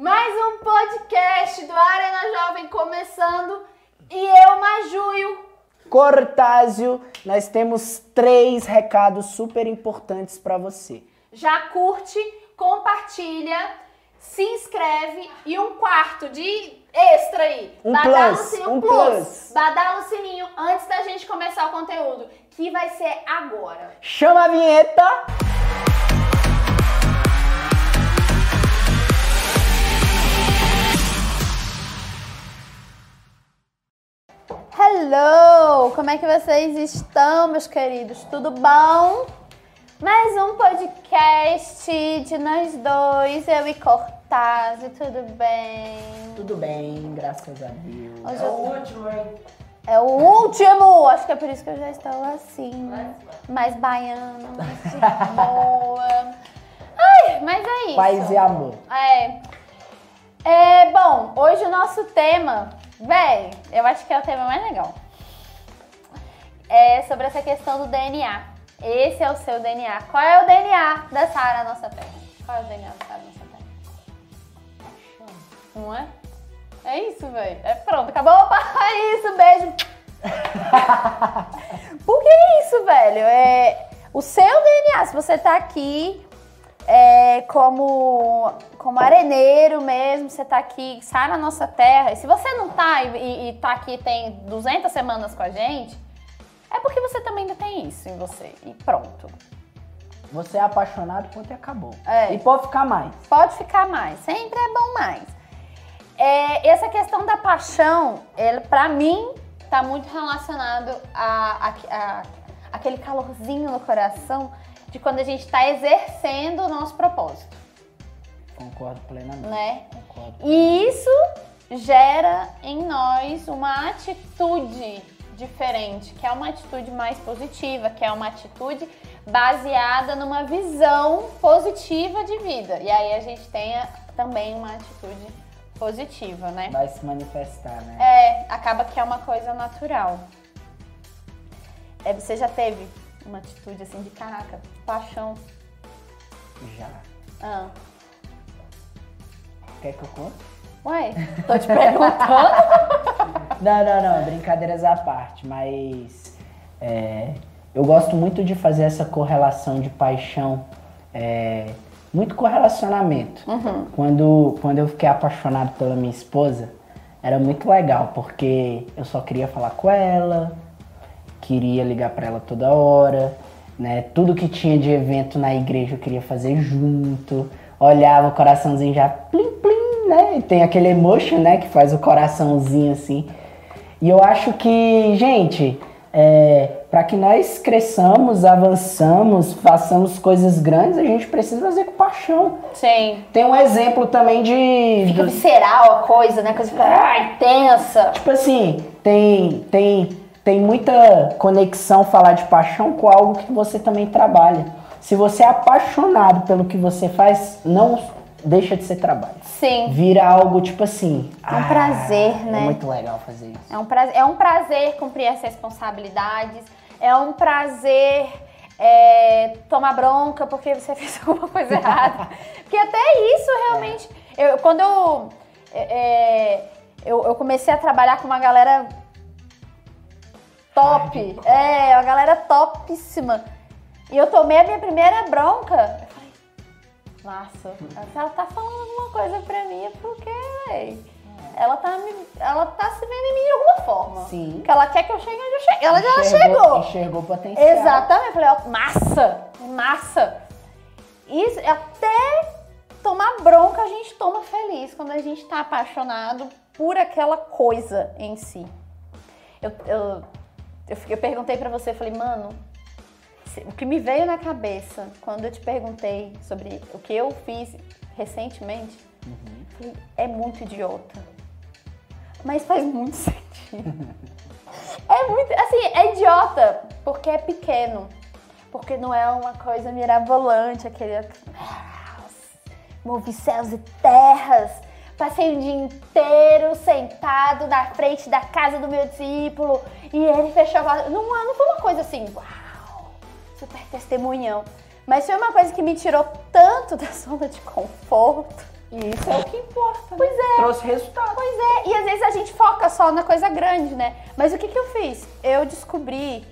Mais um podcast do Arena Jovem começando e eu, Majuio. Cortázio, nós temos três recados super importantes para você. Já curte, compartilha, se inscreve e um quarto de extra aí. Um Badala plus, sininho, um plus. plus. Badala o sininho antes da gente começar o conteúdo, que vai ser agora. Chama a vinheta! Hello! Como é que vocês estão, meus queridos? Tudo bom? Mais um podcast de nós dois, eu e Cortázio, tudo bem? Tudo bem, graças a Deus. Hoje é eu- o último, hein? É o último! Acho que é por isso que eu já estou assim, né? mais baiana, mais de boa. Ai, mas é isso. Paz e amor. É. É, bom, hoje o nosso tema, véi, eu acho que é o tema mais legal. É sobre essa questão do DNA. Esse é o seu DNA. Qual é o DNA da Sara Nossa Terra? Qual é o DNA da Sara Nossa Terra? Não é? É isso, véi. É pronto, acabou. Opa, é isso, beijo. Por que isso, velho? É o seu DNA. Se você tá aqui é, como, como areneiro mesmo, você tá aqui, sai na nossa terra. E se você não tá e, e, e tá aqui tem 200 semanas com a gente, é porque você também ainda tem isso em você. E pronto. Você é apaixonado, ponto e acabou. É. E pode ficar mais. Pode ficar mais, sempre é bom mais. É, essa questão da paixão, ele, pra mim, tá muito relacionado a, a- a- aquele calorzinho no coração de quando a gente tá exercendo o nosso propósito, Concordo plenamente. né? Concordo. E isso gera em nós uma atitude diferente, que é uma atitude mais positiva, que é uma atitude baseada numa visão positiva de vida. E aí a gente tenha também uma atitude positiva, né? Vai se manifestar, né? É, acaba que é uma coisa natural. É, você já teve uma atitude assim de caraca, paixão. Já. Ah. Quer que eu conte? Ué, tô te perguntando. Não, não, não, brincadeiras à parte, mas é, eu gosto muito de fazer essa correlação de paixão, é, muito correlacionamento. Quando, quando eu fiquei apaixonado pela minha esposa, era muito legal, porque eu só queria falar com ela, queria ligar pra ela toda hora, né? Tudo que tinha de evento na igreja eu queria fazer junto. Olhava o coraçãozinho já plim plim, né? E tem aquele emotion, né, que faz o coraçãozinho assim. E eu acho que, gente, é, para que nós cresçamos, avançamos, façamos coisas grandes, a gente precisa fazer com paixão. Sim. Tem um exemplo também de Fica visceral a coisa, né? Coisa ah, intensa. Tipo assim, tem, tem, tem muita conexão falar de paixão com algo que você também trabalha. Se você é apaixonado pelo que você faz, não deixa de ser trabalho. Sim. Vira algo tipo assim. É um prazer, né? É muito legal fazer isso. É um prazer, é um prazer cumprir as responsabilidades. É um prazer é, tomar bronca porque você fez alguma coisa errada. Porque até isso realmente. Eu, quando eu, é, é, eu, eu comecei a trabalhar com uma galera top. É, uma galera topíssima. E eu tomei a minha primeira bronca. Eu falei, nossa, ela tá falando alguma coisa pra mim é porque, véi, ela tá, me, ela tá se vendo em mim de alguma forma. Sim. Porque ela quer que eu chegue onde eu chegue. Ela já chegou. Enxergou potencial. Exatamente. Eu falei, ó, massa, massa. Isso, até tomar bronca a gente toma feliz quando a gente tá apaixonado por aquela coisa em si. Eu, eu, eu, eu perguntei pra você, eu falei, mano, o que me veio na cabeça quando eu te perguntei sobre o que eu fiz recentemente, eu falei, é muito idiota. Mas faz muito sentido. É muito. Assim, é idiota porque é pequeno. Porque não é uma coisa mirabolante, aquele. Movi céus e terras. Passei o dia inteiro sentado na frente da casa do meu discípulo e ele fechou a não, não foi uma coisa assim, uau, super testemunhão. Mas foi uma coisa que me tirou tanto da zona de conforto E isso é o que importa. Pois é. Trouxe resultado. Pois é, e às vezes a gente foca só na coisa grande, né? Mas o que, que eu fiz? Eu descobri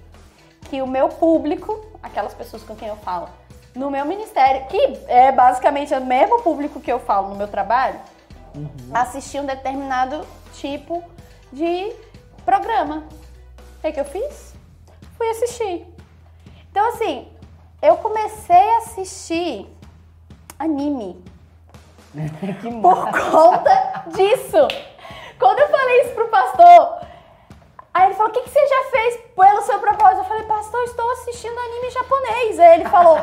que o meu público, aquelas pessoas com quem eu falo, no meu ministério, que é basicamente o mesmo público que eu falo no meu trabalho, Uhum. assistir um determinado tipo de programa. O que, que eu fiz? Fui assistir. Então, assim, eu comecei a assistir anime por conta disso. Quando eu falei isso pro pastor, aí ele falou: O que, que você já fez pelo seu propósito? Eu falei: Pastor, estou assistindo anime japonês. Aí ele falou: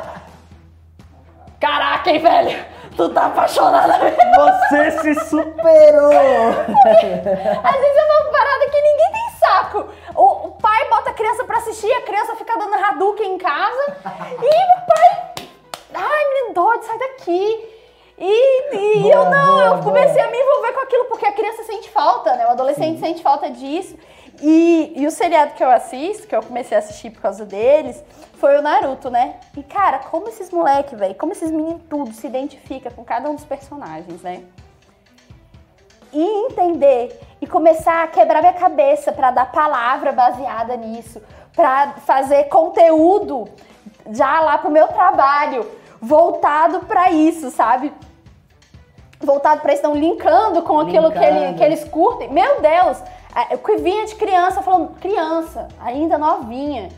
Caraca, hein, velho? Tu tá apaixonada mesmo. Você se superou! Às vezes é uma parada que ninguém tem saco. O, o pai bota a criança pra assistir, a criança fica dando Hadouken em casa. E o pai. Ai, menino doido, sai daqui. E, e Boa, eu não, boa, eu comecei boa. a me envolver com aquilo porque a criança sente falta, né? O adolescente sente falta disso. E, e o seriado que eu assisto, que eu comecei a assistir por causa deles, foi o Naruto, né? E cara, como esses moleque, velho, como esses meninos tudo se identifica com cada um dos personagens, né? e entender e começar a quebrar minha cabeça para dar palavra baseada nisso, para fazer conteúdo já lá pro meu trabalho voltado para isso, sabe? Voltado para não linkando com aquilo que, ele- Linkando. que eles curtem. Meu Deus, que vinha de criança falando, criança, ainda novinha,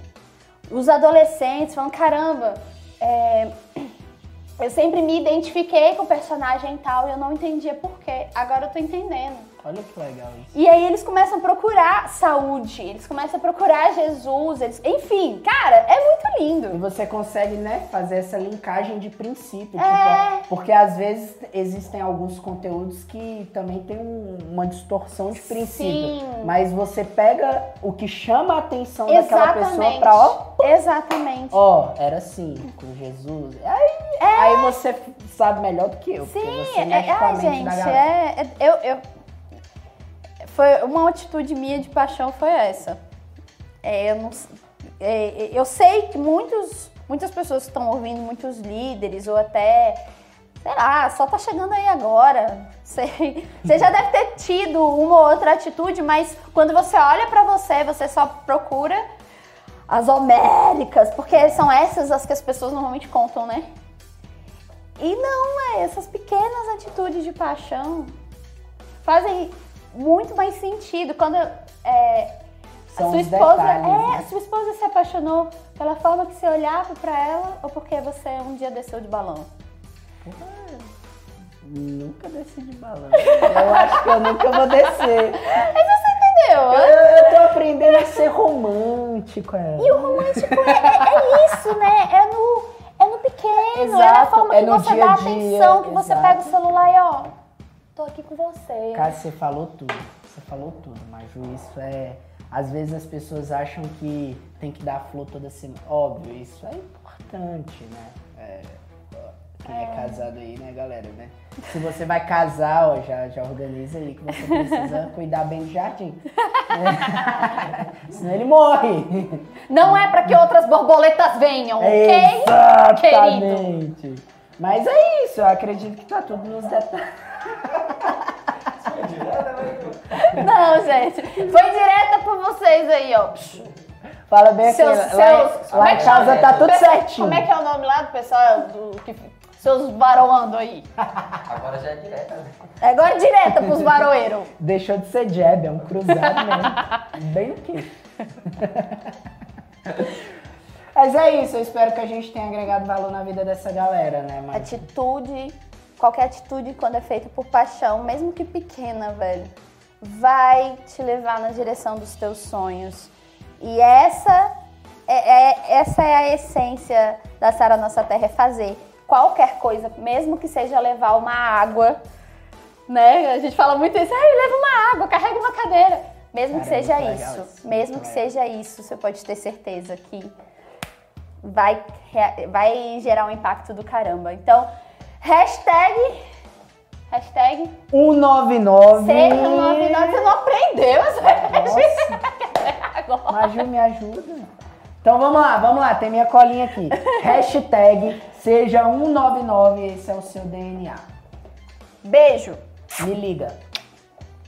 os adolescentes falando, caramba, é, eu sempre me identifiquei com o personagem tal, e eu não entendia por quê. Agora eu tô entendendo. Olha que legal isso. E aí eles começam a procurar saúde, eles começam a procurar Jesus, eles... enfim, cara, é muito E lindo. você consegue, né, fazer essa linkagem de princípio. É. Tipo, porque às vezes existem alguns conteúdos que também tem um- uma distorção de princípio. Sim. Mas você pega o que chama a atenção daquela pessoa Exatamente. pra, ó, Exatamente. ó, era assim, com Jesus. Aí, aí você sabe melhor do que eu. porque É. Sim, você é, mente gente, é, é- eu, eu, foi uma atitude minha de paixão foi essa. É, eu, não, é, eu sei que muitos, muitas pessoas que estão ouvindo, muitos líderes ou até, sei lá, só tá chegando aí agora. Sei, você já deve ter tido uma ou outra atitude, mas quando você olha pra você, você só procura as homéricas, porque são essas as que as pessoas normalmente contam, né? E não, é, essas pequenas atitudes de paixão fazem muito mais sentido. Quando é, São a sua os esposa, detalhes, é, né? sua esposa se apaixonou pela forma que você olhava pra ela ou porque você um dia desceu de balão? Nunca desci de balão. Eu acho que eu nunca vou descer. Mas você entendeu? Eu, eu tô aprendendo a ser romântico. É. E o romântico é, é- é isso, né? É no, é no pequeno, é na Exato, forma é que você dia dá dia, atenção, que você exato. pega o celular e ó, tô aqui com você. Cara, você falou tudo. Você falou tudo, Maju. Isso é. Às vezes as pessoas acham que tem que dar flor toda semana. Óbvio, isso é importante, né? É, quem é. casado aí, né, galera, né? Se você vai casar, ó, já, já organiza aí que você precisa cuidar bem do jardim. É. Senão ele morre. Não é pra que outras borboletas venham, ok? Exatamente. Mas é isso, eu acredito que tá tudo nos detalhes. Não, gente. Foi direta por vocês aí, ó. Fala bem assim, Seus, lá, seus, lá em casa tá tudo certinho. Como é que é o nome lá do pessoal do que seus varoando aí? Agora já é direta, né? Agora direta pros varoeiros. Deixou de ser jab, é um cruzado mesmo. Bem no queixo. Mas é isso, eu espero que a gente tenha agregado valor na vida dessa galera, né? Atitude, qualquer atitude quando é feita por paixão, mesmo que pequena, velho, vai te levar na direção dos teus sonhos. E essa é, é- essa é a essência da Sara Nossa Terra, é fazer qualquer coisa, mesmo que seja levar uma água, né? A gente fala muito isso, ai, leva uma água, carrega uma cadeira. Mesmo que Cara, é seja legal isso, isso, mesmo que legal. seja isso, você pode ter certeza que vai, vai gerar um impacto do caramba. Então, hashtag, hashtag 199. seja 99, você não aprendeu essa Nossa, agora. Maju, me ajuda. Então vamos lá, vamos lá, tem minha colinha aqui. Hashtag seja 199, esse é o seu DNA. Beijo! Me liga.